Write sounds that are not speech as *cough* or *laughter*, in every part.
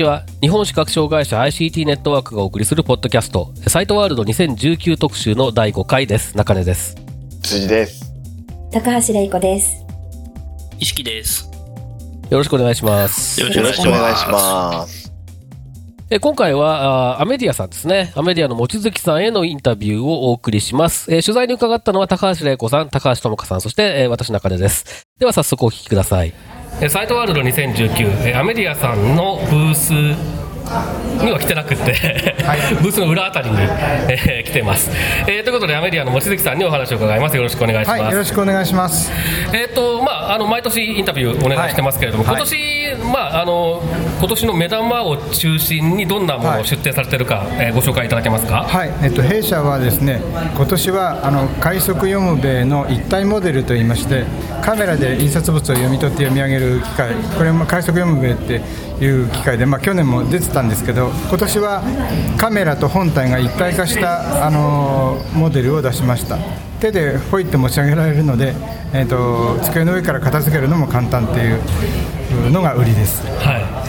ちは。日本視覚障害者 ICT ネットワークがお送りするポッドキャスト、サイトワールド2019特集の第5回です。中根です。辻です。高橋玲子です。意識です。よろしくお願いします。よろしくお願いします。え今回はあーアメディアさんですね。アメディアの望月さんへのインタビューをお送りします。えー取材に伺ったのは高橋玲子さん、高橋智香さん、そして、えー私中根です。では早速お聞きください。えサイトワールド2019、えアメディアさんのブースには来てなくって、*laughs* ブースの裏あたりに、えー来てます、えーということでアメディアの望月さんにお話を伺います。よろしくお願いします、はい、よろしくお願いします。えーとまあ、あの毎年インタビューお願いしてますけれども、はい。今年、まあ、あの今年の目玉を中心にどんなものを出展されてるか、えーご紹介いただけますか？はい、えっと弊社はですね、今年はあの快速読むべの一体モデルといいまして、カメラで印刷物を読み取って読み上げる機械、これも快速読むべっていう機械で、まあ去年も出てたんですけど、今年はカメラと本体が一体化したあのモデルを出しました。手でほいって持ち上げられるので、えっと机の上から片付けるのも簡単っていうのが売りです。はい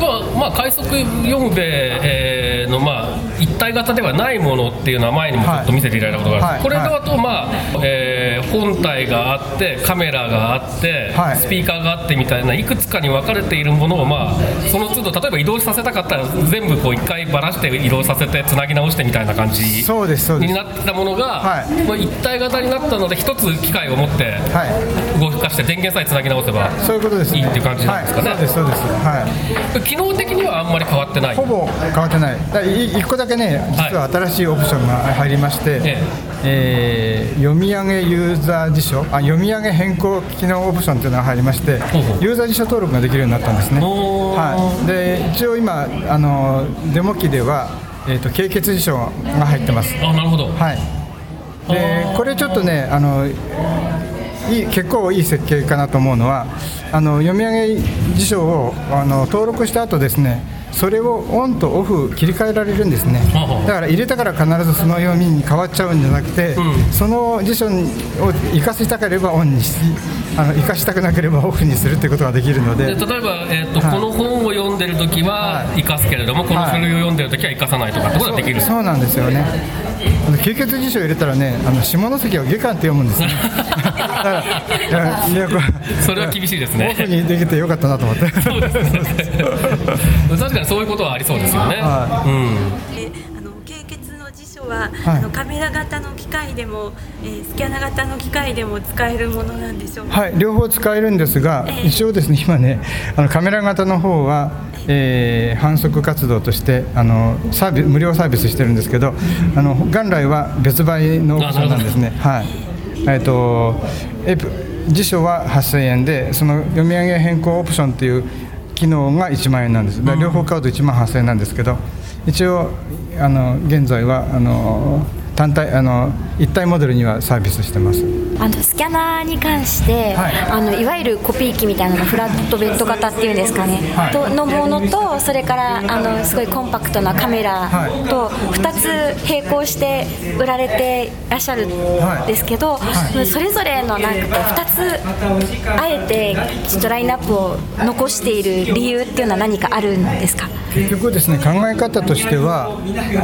まあまあ、快速読むべ、えーの、まあ、一体型ではないものっていうのは前にもちょっと見せていただいたことがあるんです、はいこれだと、まあえー本体があってカメラがあって、はいスピーカーがあってみたいないくつかに分かれているものを、まあ、その都度例えば移動させたかったら全部こう一回ばらして移動させてつなぎ直してみたいな感じそうですになってたものが、はいまあ、一体型になったので一つ機械を持ってはい。動かして電源さえつなぎ直せばそういうことです、ね。いいっていう感じなんですかねはい、そうです、そうです。はい。機能的にはあんまり変わってない？ほぼ変わってない。だい一個だけね、実は新しいオプションが入りまして、ええー読み上げユーザー辞書、あ読み上げ変更機能オプションというのが入りましてユーザー辞書登録ができるようになったんですね。はい。で、一応今あのデモ機では、えっ、と経血辞書が入ってます。あなるほど、はい。でこれちょっとねあのいい結構いい設計かなと思うのはあの読み上げ辞書をあの登録した後ですねそれをオンとオフ切り替えられるんですね。だから入れたから必ずその読みに変わっちゃうんじゃなくて、その辞書を生かしたければオンにしあの生かしたくなければオフにするということができるので。で例えば、えーとはい。この本を読んでるときは生かすけれども、この書類を読んでるときは生かさないとかってことができる、そうなんですよね。あの経血辞書を入れたらね、あの下関を下巻って読むんですね。それは厳しいですね。オフにできてよかったなと思って。そうですね。確かにそういうことはありそうですよね、はうんは、はいあのカメラ型の機械でも、えースキャナ型の機械でも使えるものなんでしょうか？はい、両方使えるんですが、ええ一応ですね、今ね、あのカメラ型の方は、えー反則活動としてあのサービ無料サービスしてるんですけど、あの元来は別売のオプションなんですね。*laughs* はい。えっ、とエプ辞書は8000円で、その読み上げ変更オプションっていう機能が1万円なんです。両方買うと1万8000円なんですけど、一応あの現在はあの単体あの一体モデルにはサービスしてます。あのスキャナーに関して、はい。い、あのいわゆるコピー機みたいなのフラットベッド型っていうんですかね、はい。とのものとそれからあのすごいコンパクトなカメラはい。と2つ並行して売られてらっしゃるんですけど、それぞれのなんかこう2つあえてちょっとラインナップを残している理由っていうのは何かあるんですか？結局ですね考え方としては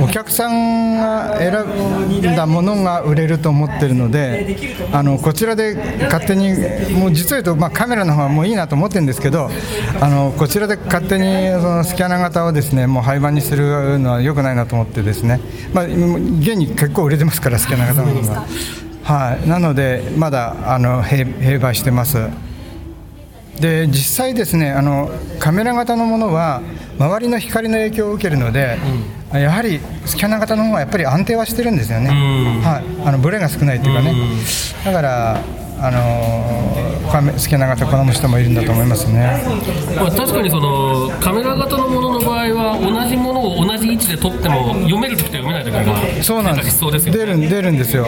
お客さんが選んだものが売れると思ってるのであのこちらで勝手にもう実を言うと、まあ、カメラの方はもういいなと思ってるんですけどあのこちらで勝手にそのスキャナー型をですねもう廃盤にするのは良くないなと思ってですね、まあ、現に結構売れてますからスキャナー型の方が。はい、なのでまだあの併併売してます。で実際ですねあのカメラ型のものは周りの光の影響を受けるので、やはりスキャナー型の方がやっぱり安定はしてるんですよね、ん。はい、あのブレが少ないというかね、だから、あのーカメスキャナー型好む人もいるんだと思いますね。まあ、確かにそのカメラ型のものの場合は同じものを同で撮っても読める時と読めない時がそうなんです。しそうです。よね出るん出るんですよ、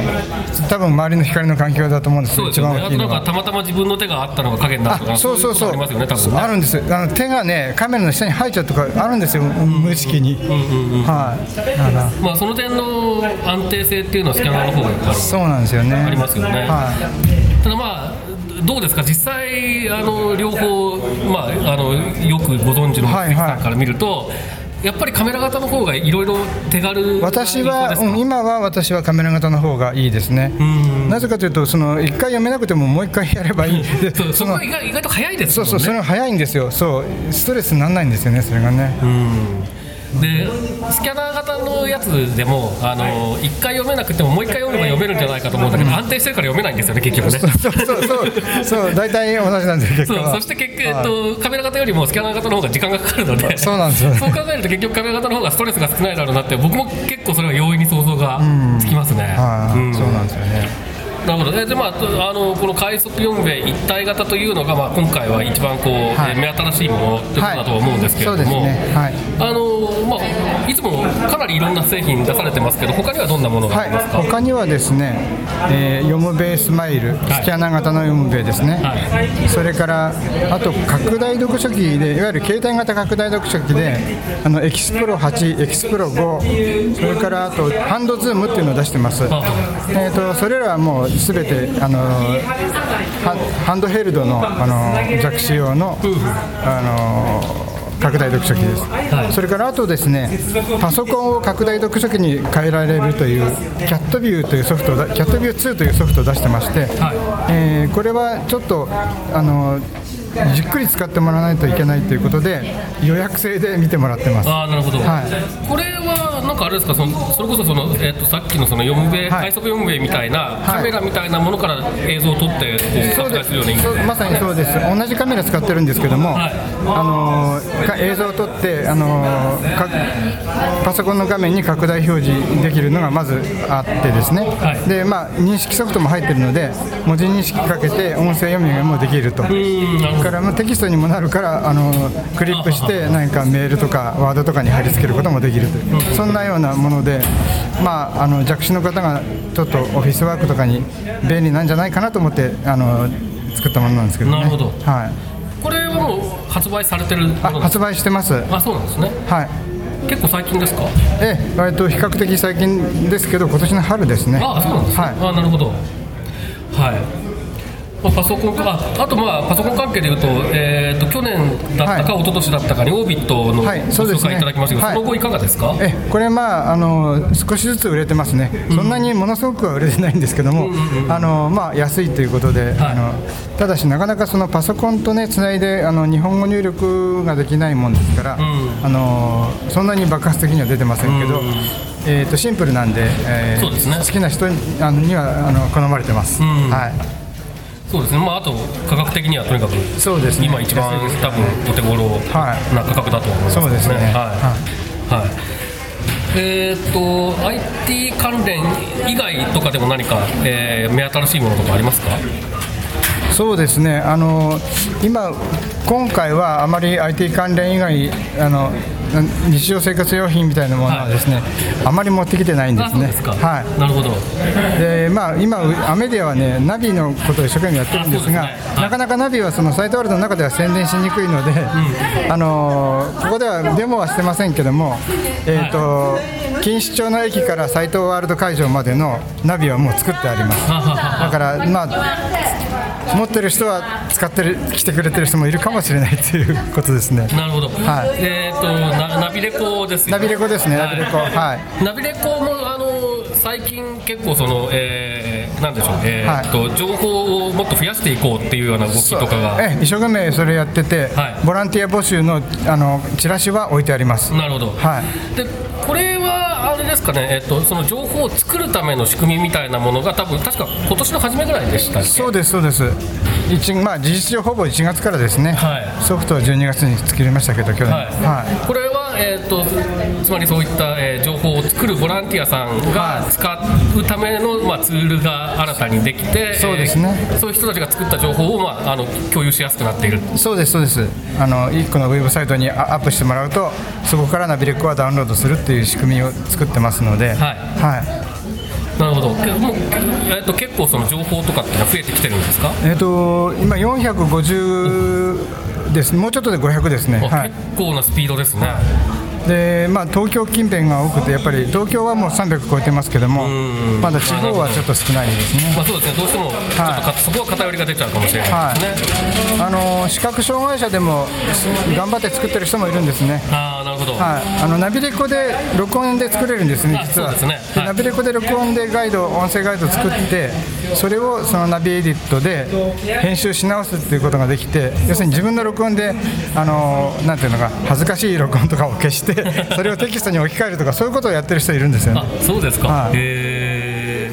多分周りの光の環境だと思うんですそうですよ一番大きいのは。かたまたま自分の手があったのが影になるとかあそうそうそう。ありますよね多分ね。あるんです。あの手がねカメラの下に入っちゃうとかあるんですよ、無意識に、はいだからまあ、その点の安定性っていうのはスキャナーの方がやっぱりそうなんですよね。ありますよね。はい。ただまあどうですか？実際あの両方、まあ、あのよくご存知のはいはい。さんから見ると、やっぱりカメラ型の方がいろいろ手軽な私は、今は私はカメラ型の方がいいですね、なぜかというと、その1回読めなくてももう1回やればいい、*laughs* でそうそこが意外と早いですもんね。そうそう、それが早いんですよ、そう、ストレスにならないんですよね、それがね。でスキャナー型のやつでもあの1回読めなくてももう1回読めば読めるんじゃないかと思うんだけど、安定してるから読めないんですよね結局ね。そうそうそう、そう、大体同じなんですそう。そして結局、えっと、カメラ型よりもスキャナー型の方が時間がかかるので *laughs* そうなんですよね。そう考えると結局カメラ型の方がストレスが少ないだろうなって僕も結構それは容易に想像がつきますね、はい、うん。そうなんですよね。なるほどね。で、まあ、あのこの快速4米一体型というのが、まあ、今回は一番こう、はい。えー目新しいものということだと思うんですけれども、はい。ね。はい。あのまあ、いつもかなりいろんな製品出されてますけど他にはどんなものがあはいりますか、、他にはですね、えー、よむべえスマイル、スキャナー型のよむべえですね、はそれからあと拡大読書機で、いわゆる携帯型拡大読書機で、あのエクスプロー8、エクスプロー5、それからあとハンドズームっていうのを出してます。あえー、とそれらはもうすべてあのハハンドヘルドのあの弱視用の、あの拡大読書機です、はい。それからあとですねパソコンを拡大読書機に変えられるというキャットビューというソフトをだキャットビュー2というソフトを出してまして、えーこれはちょっとあのじっくり使ってもらわないといけないということで予約制で見てもらってます。あーなるほど、はい。これはなんかあれですか？そのそれこそその、えー、とさっきのその4米、はい。快速4米みたいな、カメラみたいなものから映像を撮ってこう拡大するようなイメージそうまさにそうです。同じカメラ使ってるんですけども、はい。あの映像を撮って、あのパソコンの画面に拡大表示できるのがまずあってですね、はい。でまあ、認識ソフトも入ってるので文字認識かけて音声読みもできると。からまあテキストにもなるからあのクリップして何かメールとかワードとかに貼り付けることもできるというそんなようなもので、まあ、あの弱視の方がちょっとオフィスワークとかに便利なんじゃないかなと思ってあの作ったものなんですけどね。なるほどはいこれはもう発売されてる発売してます。はあそうなんですねい。結構最近ですか？ええ、割と比較的最近ですけど、今年の春ですね。あそうなんですね、はい。あなるほどはいまあパソコンかああとまあパソコン関係でいうと,、えー、と去年だったか、は一昨年だったかにオービットのご紹介いただきましたけど、はい。その後いかがですか、えこれまああの少しずつ売れてますね、そんなにものすごくは売れてないんですけども、あのまあ安いということで、あのただしなかなかそのパソコンとねつないであの日本語入力ができないもんですから、あのそんなに爆発的には出てませんけど。えー、とシンプルなんで、えーそうですね。好きな人にあのにはあの好まれてます、ん。はい、そうですね、まあ、あと価格的にはとにかくそうですね。今一番多分お手頃はいな価格だと思いますそうですね。はい、はい。えーっと IT 関連以外とかでも何か、えー目新しいものとかありますか？そうですね。あの今今回はあまり IT 関連以外あのな日常生活用品みたいなものはですね、あまり持ってきてないんですね。すか、はい。なるほど。でまあ、今、アメディアはね、ナビのことを一生懸命やってるんですが、すね。はい。なかなかナビはそのサイトワールドの中では宣伝しにくいので、あのーここではデモはしてませんけども、えーと錦糸町の駅からサイトワールド会場までのナビはもう作ってあります。だから、まあ、持ってる人は使ってる来てくれてる人もいるかもしれないということですね。なるほど、はい。えーっとなナビレコですよナビレコですね、ナビレコ。はい。ナビレコもあの最近結構その、えー、なんでしょう、えーっと情報をもっと増やしていこうっていうような動きとかが。ええ一生懸命それやってて、はい。ボランティア募集のあのチラシは置いてあります。なるほど、はい。でこれはあれですかね、えっとその情報を作るための仕組みみたいなものが多分確か今年の初めぐらいでしたそうですそうです。一まあ事実上ほぼ1月からですね。はいソフトは12月に作りましたけど去年。はいはいこれは、えー、とつまりそういった、えー情報を作るボランティアさんが使うための、まあ、ツールが新たにできてそうですね。えーそういう人たちが作った情報を、まあ、あの共有しやすくなっている。そうですそうです。あの1個のウェブサイトにアアップしてもらうとそこからナビレコはダウンロードするっていう仕組みを作ってますので、はい。はいなるほど。けもう、えー、と結構その情報とかって増えてきてるんですか、えー、と今450です。もうちょっとで500ですね、あはい。結構なスピードですね、でまあ、東京近辺が多くてやっぱり東京はもう300超えてますけどもまだ地方はちょっと少ないですね。まあ、そうですね。どうしてもちょっとか、そこは偏りが出ちゃうかもしれないはいですね、あの視覚障害者でも頑張って作ってる人もいるんですね。ああなるほど、はい、あのナビレコで録音で作れるんですね、あ実は。ですね。はい。ナビレコで録音でガイド、音声ガイド作って、それをそのナビエディットで編集し直すっていうことができて、要するに自分の録音で、あのなんていうのか、恥ずかしい録音とかを消して、*laughs* それをテキストに置き換えるとか、そういうことをやってる人いるんですよね。あ。そうですか、はい。へえ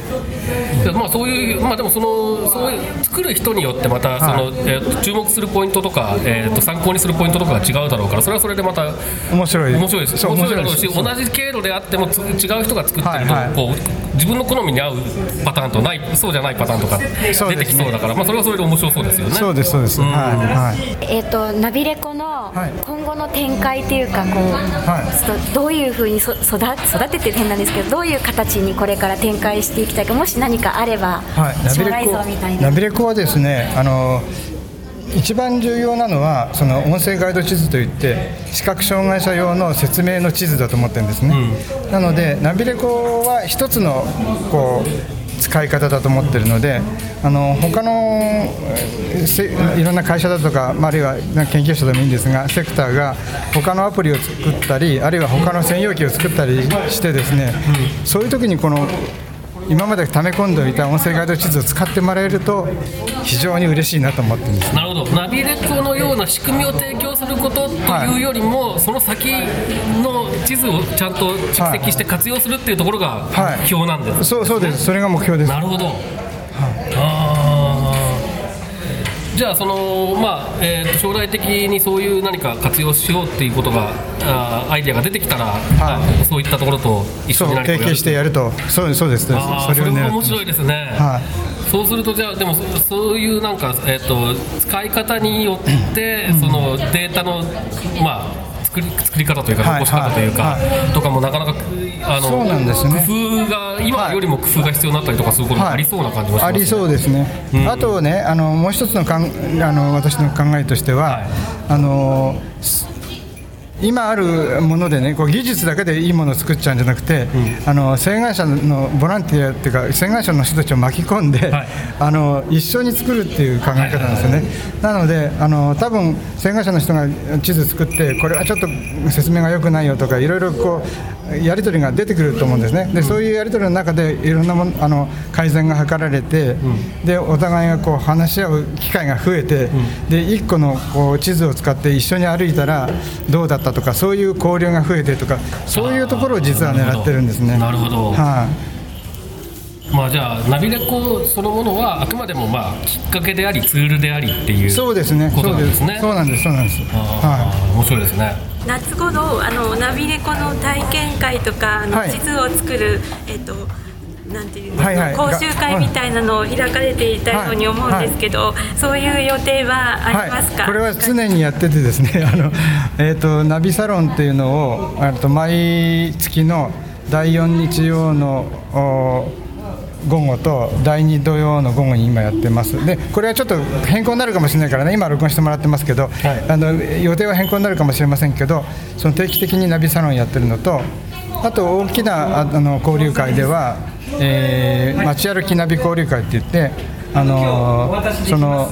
でまあそういうまあでもそのそういう作る人によってまたその、えーと注目するポイントとか、えー、と参考にするポイントとかが違うだろうからそれはそれでまた面白い。面白いです。面白いだろうし同じ経路であってもつ違う人が作ってると、はいはい。こう自分の好みに合うパターンとないそうじゃないパターンとか出てきそうだから、まあ、それはそれで面白そうですよね。そうです、そうです。はい、はい。えー、とナビレコのはい今後の展開っていうかこう、はいちょっとどういうふうにそ育育てて変なんですけどどういう形にこれから展開していきたいかもし何かあれば、はい、ナビレ将来像みたいコなナビレコはですねあの一番重要なのはその音声ガイド地図といって視覚障害者用の説明の地図だと思ってるんですね、なのでナビレコは一つのこう使い方だと思ってるのであの他のいろんな会社だとか、まああるいは研究者でもいいんですがセクターが他のアプリを作ったりあるいは他の専用機を作ったりしてですね、そういう時にこの今まで溜め込んでおいた音声ガイド地図を使ってもらえると非常に嬉しいなと思ってるんです。なるほど。ナビレコのような仕組みを提供することというよりも、その先の地図をちゃんと蓄積して活用するっていうところがはい。目標なんです、そうそうです。それが目標です。なるほど、あーじゃあその、まあえーと将来的にそういう何か活用しようっていうことがあーアイデアが出てきたら、あそういったところと一緒に何か提携してやると。そうですそうですそうです。あーそれも面白いですね、はそうするとじゃあでもそそういうなんか、えー、と使い方によって、そのデータのまあ作り作り方というかはい残し方というか、はとかもなかなかあのそうなんですね。工夫が今よりも工夫が必要になったりとかすることもありそうな感じもします、ありそうですね、あとねあのもう一つのかんあの私の考えとしては、あのす今あるものでねこう技術だけでいいものを作っちゃうんじゃなくて、あの障害者のボランティアっていうか障害者の人たちを巻き込んで、はい。*laughs* あの一緒に作るっていう考え方なんですよね、なのであの多分障害者の人が地図作ってこれはちょっと説明が良くないよとかいろいろこうやり取りが出てくると思うんですね。でそういうやり取りの中でいろんなものあの改善が図られて、でお互いがこう話し合う機会が増えて、で一個のこう地図を使って一緒に歩いたらどうだったとかそういう交流が増えてとかそういうところを実は狙ってるんですね。なるほど。はい。まあじゃあナビレコそのものはあくまでもまあきっかけでありツールでありっていうそうですね、ことそうですなんですね。そうなんです、そうなんです。はあー面白いですね。夏頃あのナビレコの体験会とかあの、はい。地図を作るえっ、となんていうんですか、はいはい。講習会みたいなのを開かれていたように思うんですけど、そういう予定はありますか、これは常にやっててですね *laughs* あの、えー、とナビサロンっていうのをあと毎月の第4日曜のお午後と第2土曜の午後に今やってます。でこれはちょっと変更になるかもしれないからね今録音してもらってますけど、あの予定は変更になるかもしれませんけどその定期的にナビサロンやってるのとあと大きなああの交流会では、えー街歩きナビ交流会って言ってあのその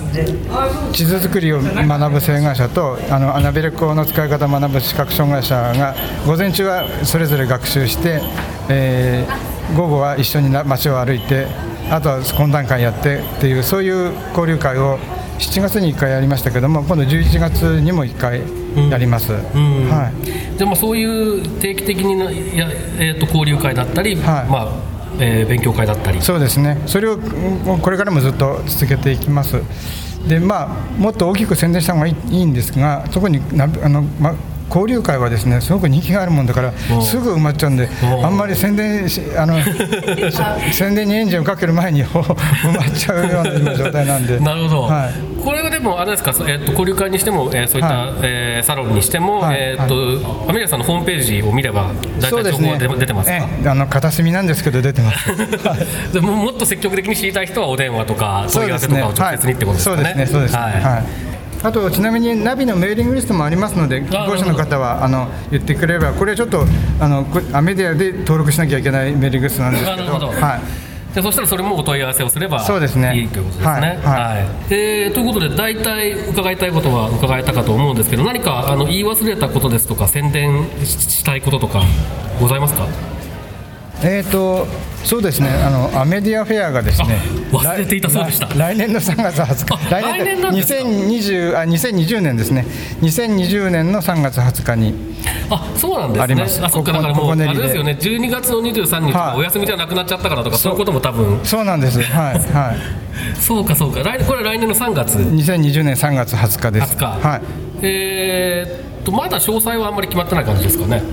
地図作りを学ぶ障害者とあのアナビレコの使い方を学ぶ視覚障害者が午前中はそれぞれ学習して、えー午後は一緒にな街を歩いてあとは懇談会やってっていうそういう交流会を7月に1回やりましたけども今度11月にも1回やります。はい。でもそういう定期的になや、えー、と交流会だったり、はい。まあえー勉強会だったりそうですね、それをこれからもずっと続けていきます。でまあ、もっと大きく宣伝した方がいいいいんですが、そこになあの、ま、交流会はですねすごく人気があるもんだからすぐ埋まっちゃうんであんまり宣伝しあの *laughs* 宣伝にエンジンをかける前に *laughs* 埋まっちゃうような今状態なんで。なるほど、はい。これはでもあれですか、えっと交流会にしても、えーそういった、はい。えーサロンにしても、はい。えっとアメリカさんのホームページを見れば大そうです体情報は出,、ね出てますか、ええ。あの片隅なんですけど出てます。*laughs* でももっと積極的に知りたい人はお電話とか問い合わせとかを直接にってことですかね？そうですね、そうですね。はい。はい。あとちなみにナビのメーリングリストもありますので、希望者の方はあの言ってくれれば、これはちょっとあのメディアで登録しなきゃいけないメーリングリストなんですけど、ど。はい。でそしたらそれもお問い合わせをすればそうですね。いいということですね。はい。はい。えーということで大体伺いたいことは伺えたかと思うんですけど何かあの言い忘れたことですとか宣伝ししたいこととかございますか？えーとそうですね、あのアメディアフェアがですね、あ忘れていたそうでした。来来年の3月20日、あ来年なんですか？2020あ2020年ですね、2020年の3月20日に、あそうなんですね。あります。あそっかだからもうあれですよね。12月の23日お休みじゃなくなっちゃったからとかそういうことも多分。そうなんです、はいはい、*laughs* そうかそうか。来年これは来年の3月？2020年3月20日です。20日。はい。えーっとまだ詳細はあんまり決まってない感じですかね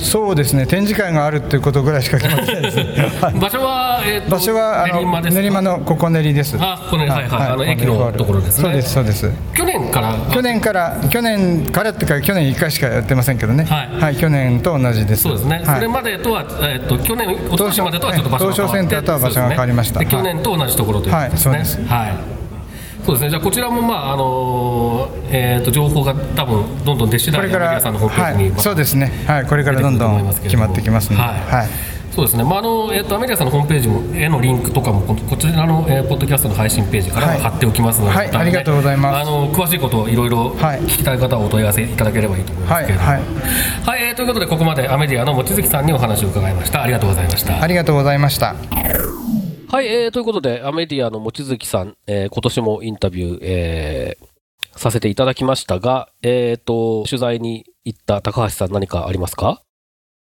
そうですね。展示会があるっていうことぐらいしか決まってないです。ね、*laughs* はい。場所は、えー場所はあの練馬ですか？練馬のここ練りです。あここ練りはいはいあのここ練り駅のところですね。そうですそうです。去年から？去年から去年からってか去年1回しかやってませんけどね。はい。去年と同じです。そうですね、はい。それまでとは、えーっと去年一昨年までとはちょっと場所が変わって。東証センターとは場所が変わりました。ね去年と同じところということですね。はいそうです。はいそうですね。じゃあこちらもまああのーえーっと情報が多分どんどん出次第これから皆さんのホームページに、はいそうですね。はいこれからどんどん決まってきますので。はい。はい。そうですね、まああのえっとアメリカさんのホームページもへのリンクとかもここちらの、えーポッドキャストの配信ページからはい。貼っておきますので、またねはいありがとうございます。あの詳しいことをいろいろはい。聞きたい方はお問い合わせいただければいいと思いますけれども、はい。はいえーということでここまでアメディアの望月さんにお話を伺いました。ありがとうございました。ありがとうございましたはい、えーということで、アメディアの望月さん、えー今年もインタビュー、えーさせていただきましたが、えーと、取材に行った高橋さん何かありますか？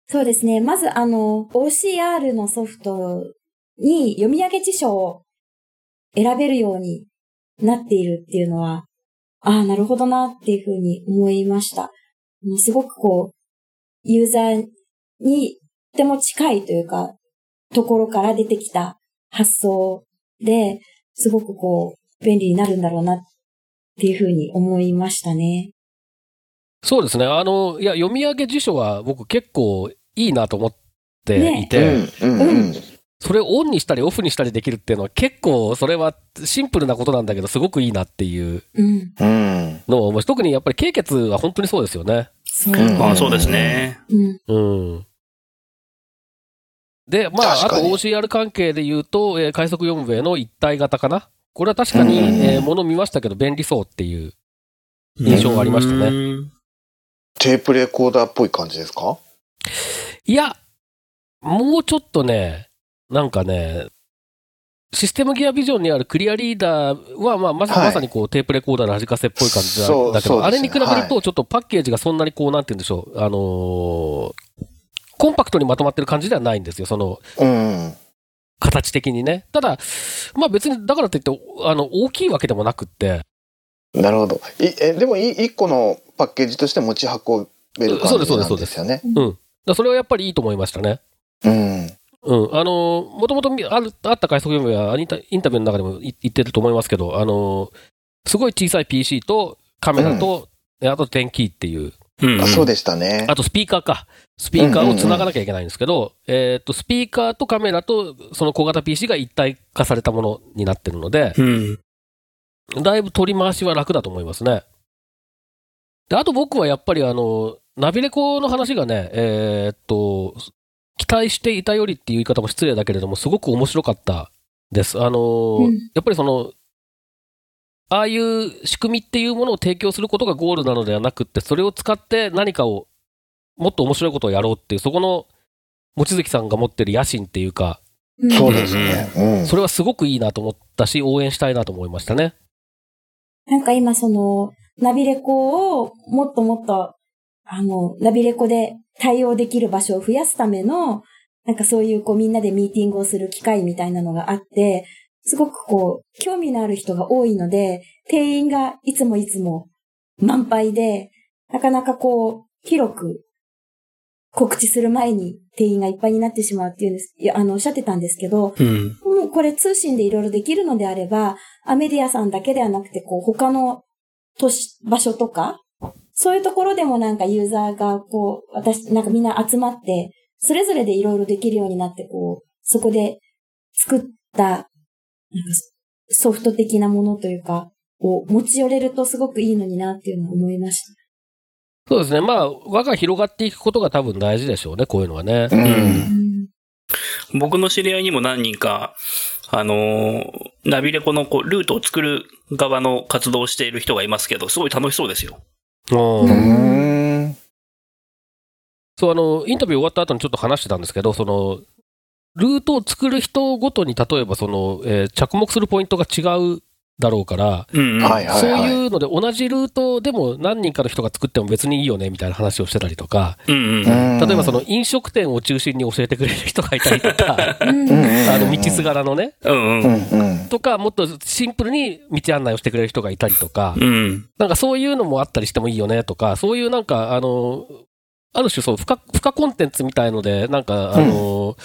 そうですね。まず、あの、OCR のソフトに読み上げ辞書を選べるようになっているっていうのは、ああ、なるほどなっていうふうに思いました。もうすごくこう、ユーザーにとても近いというか、ところから出てきた発想で、すごくこう、便利になるんだろうなっていうふうに思いましたね。そうですね。あの、いや、読み上げ辞書は僕結構いいなと思っていて、うんうんうん。それをオンにしたりオフにしたりできるっていうのは結構それはシンプルなことなんだけどすごくいいなっていううん。うん。のを思うし特にやっぱり経血は本当にそうですよね。そう。うんあそうですね。うん。うん。で、まあ、あと OCR 関係で言うと、えー快速4名の一体型かな。これは確かに、えーもの見ましたけど便利そうっていう印象がありましたね。ね。テープレコーダーっぽい感じですか？いや、もうちょっとね、なんかね、システムギアビジョンにあるクリアリーダーは、まあ、まさはいまさにこうテープレコーダーの弾かせっぽい感じだけど、ねあれに比べるはと、ちょっとパッケージがそんなにこう、なんて言うんでしょう、あのーコンパクトにまとまってる感じではないんですよ、そのうん。形的にね。ただ、まあ別に、だからといって、あの、大きいわけでもなくって、なるほど。いえでもい一個のパッケージとして持ち運べる感そうですじなそうですんですよね。うん。だそれはやっぱりいいと思いましたね。うん。うん、あのもともとあるあった快速読みはインタインタビューの中でもい言ってると思いますけど、あのすごい小さい PC とカメラと、えあと電気っていう、うんあそうでしたねあ。とスピーカーか、スピーカーをつながなきゃいけないんですけど、えっとスピーカーとカメラとその小型 PC が一体化されたものになってるので、うん。だいぶ取り回しは楽だと思いますね。であと僕はやっぱりあのナビレコの話がね、えーっと、期待していたよりっていう言い方も失礼だけれども、すごく面白かったです。あのーうんやっぱりその、ああいう仕組みっていうものを提供することがゴールなのではなくって、それを使って何かを、もっと面白いことをやろうっていう、そこの、望月さんが持ってる野心っていうか、うんそうですね。うん。それはすごくいいなと思ったし、応援したいなと思いましたね。なんか今その、ナビレコをもっともっと、あの、ナビレコで対応できる場所を増やすための、なんかそういうこうみんなでミーティングをする機会みたいなのがあって、すごくこう、興味のある人が多いので、定員がいつもいつも満杯で、なかなかこう、広く告知する前に定員がいっぱいになってしまうっていうんです、いや、あの、おっしゃってたんですけど、うん。もうこれ通信でいろいろできるのであれば、アメディアさんだけではなくて、こう、他の都市、場所とか、そういうところでもなんかユーザーが、こう、私、なんかみんな集まって、それぞれでいろいろできるようになって、こう、そこで作った、ソフト的なものというか、を持ち寄れるとすごくいいのになっていうのを思いましそうですね。まあ、輪が広がっていくことが多分大事でしょうね、こういうのはね。うた。ん。僕の知り合いにも何人か、あのーナビレコのこうルートを作る側の活動をしている人がいますけど、すごい楽しそうですよ。うん。そう、あの、インタビュー終わった後にちょっと話してたんですけど、その、ルートを作る人ごとに、例えばその、えー着目するポイントが違うだろうから、うん、うん。はいはいはい。そういうので同じルートでも何人かの人が作っても別にいいよねみたいな話をしてたりとか、うんうん。うん例えばその飲食店を中心に教えてくれる人がいたりとか、*laughs* あの道すがらのね、うんううん。んうん。とか、もっとシンプルに道案内をしてくれる人がいたりとか、うん。なんかそういうのもあったりしてもいいよねとか、そういうなんか、あの、ある種そう、付加、付加コンテンツみたいので、なんか、あの、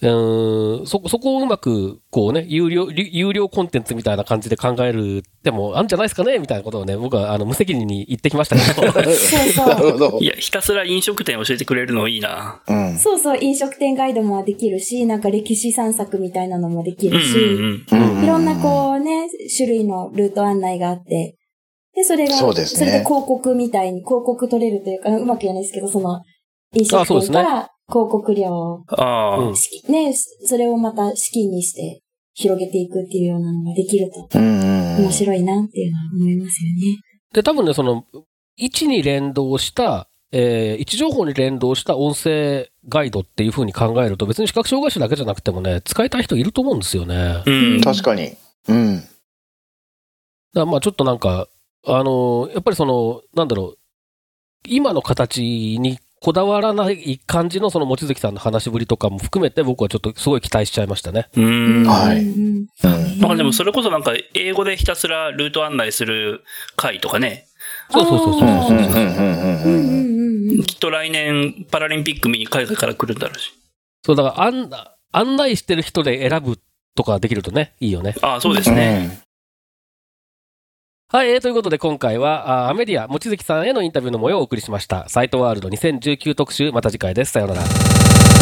うーん、そこ、そこをうまく、こうね、有料、有料コンテンツみたいな感じで考えるでもあるんじゃないですかねみたいなことをね、僕は、あの、無責任に言ってきましたけど。*laughs* そうなそう。*laughs* い。や、ひたすら飲食店教えてくれるのいいな。うん。そうそう、飲食店ガイドもできるし、なんか歴史散策みたいなのもできうんうるし、んうんいろんなこうね、種類のルート案内があって、で、それが、そうですねれで広告みたいに、広告取れるというか、うまく言えないですけど、その、飲食あそうですね店から広告料を、ああ、ね、それをまた資金にして広げていくっていうようなのができると。面白いなっていうのは思いますよね。で、多分ね、その、位置に連動した、えー位置情報に連動した音声ガイドっていう風に考えると、別に視覚障害者だけじゃなくてもね、使いたい人いると思うんですよね。うん。確かに。うん。らまあちょっとなんか、あのーやっぱりその、なんだろう、今の形にこだわらない感じのその望月さんの話しぶりとかも含めて僕はちょっとすごい期待しちゃいましたね。うん。はいうんうんうん。まあでもそれこそなんか英語でひたすらルート案内する回とかね、そうそうそうそうそううんうんうんうんうんうんうん。きっと来年パラリンピック見に海外から来るんだろうし。そう、だから案案内してる人で選ぶとかできるとね、いいよね。ああ、そうですね。はい、えーということで今回は、あアメディア、望月さんへのインタビューの模様をお送りしました。サイトワールド2019特集、また次回です。さようなら。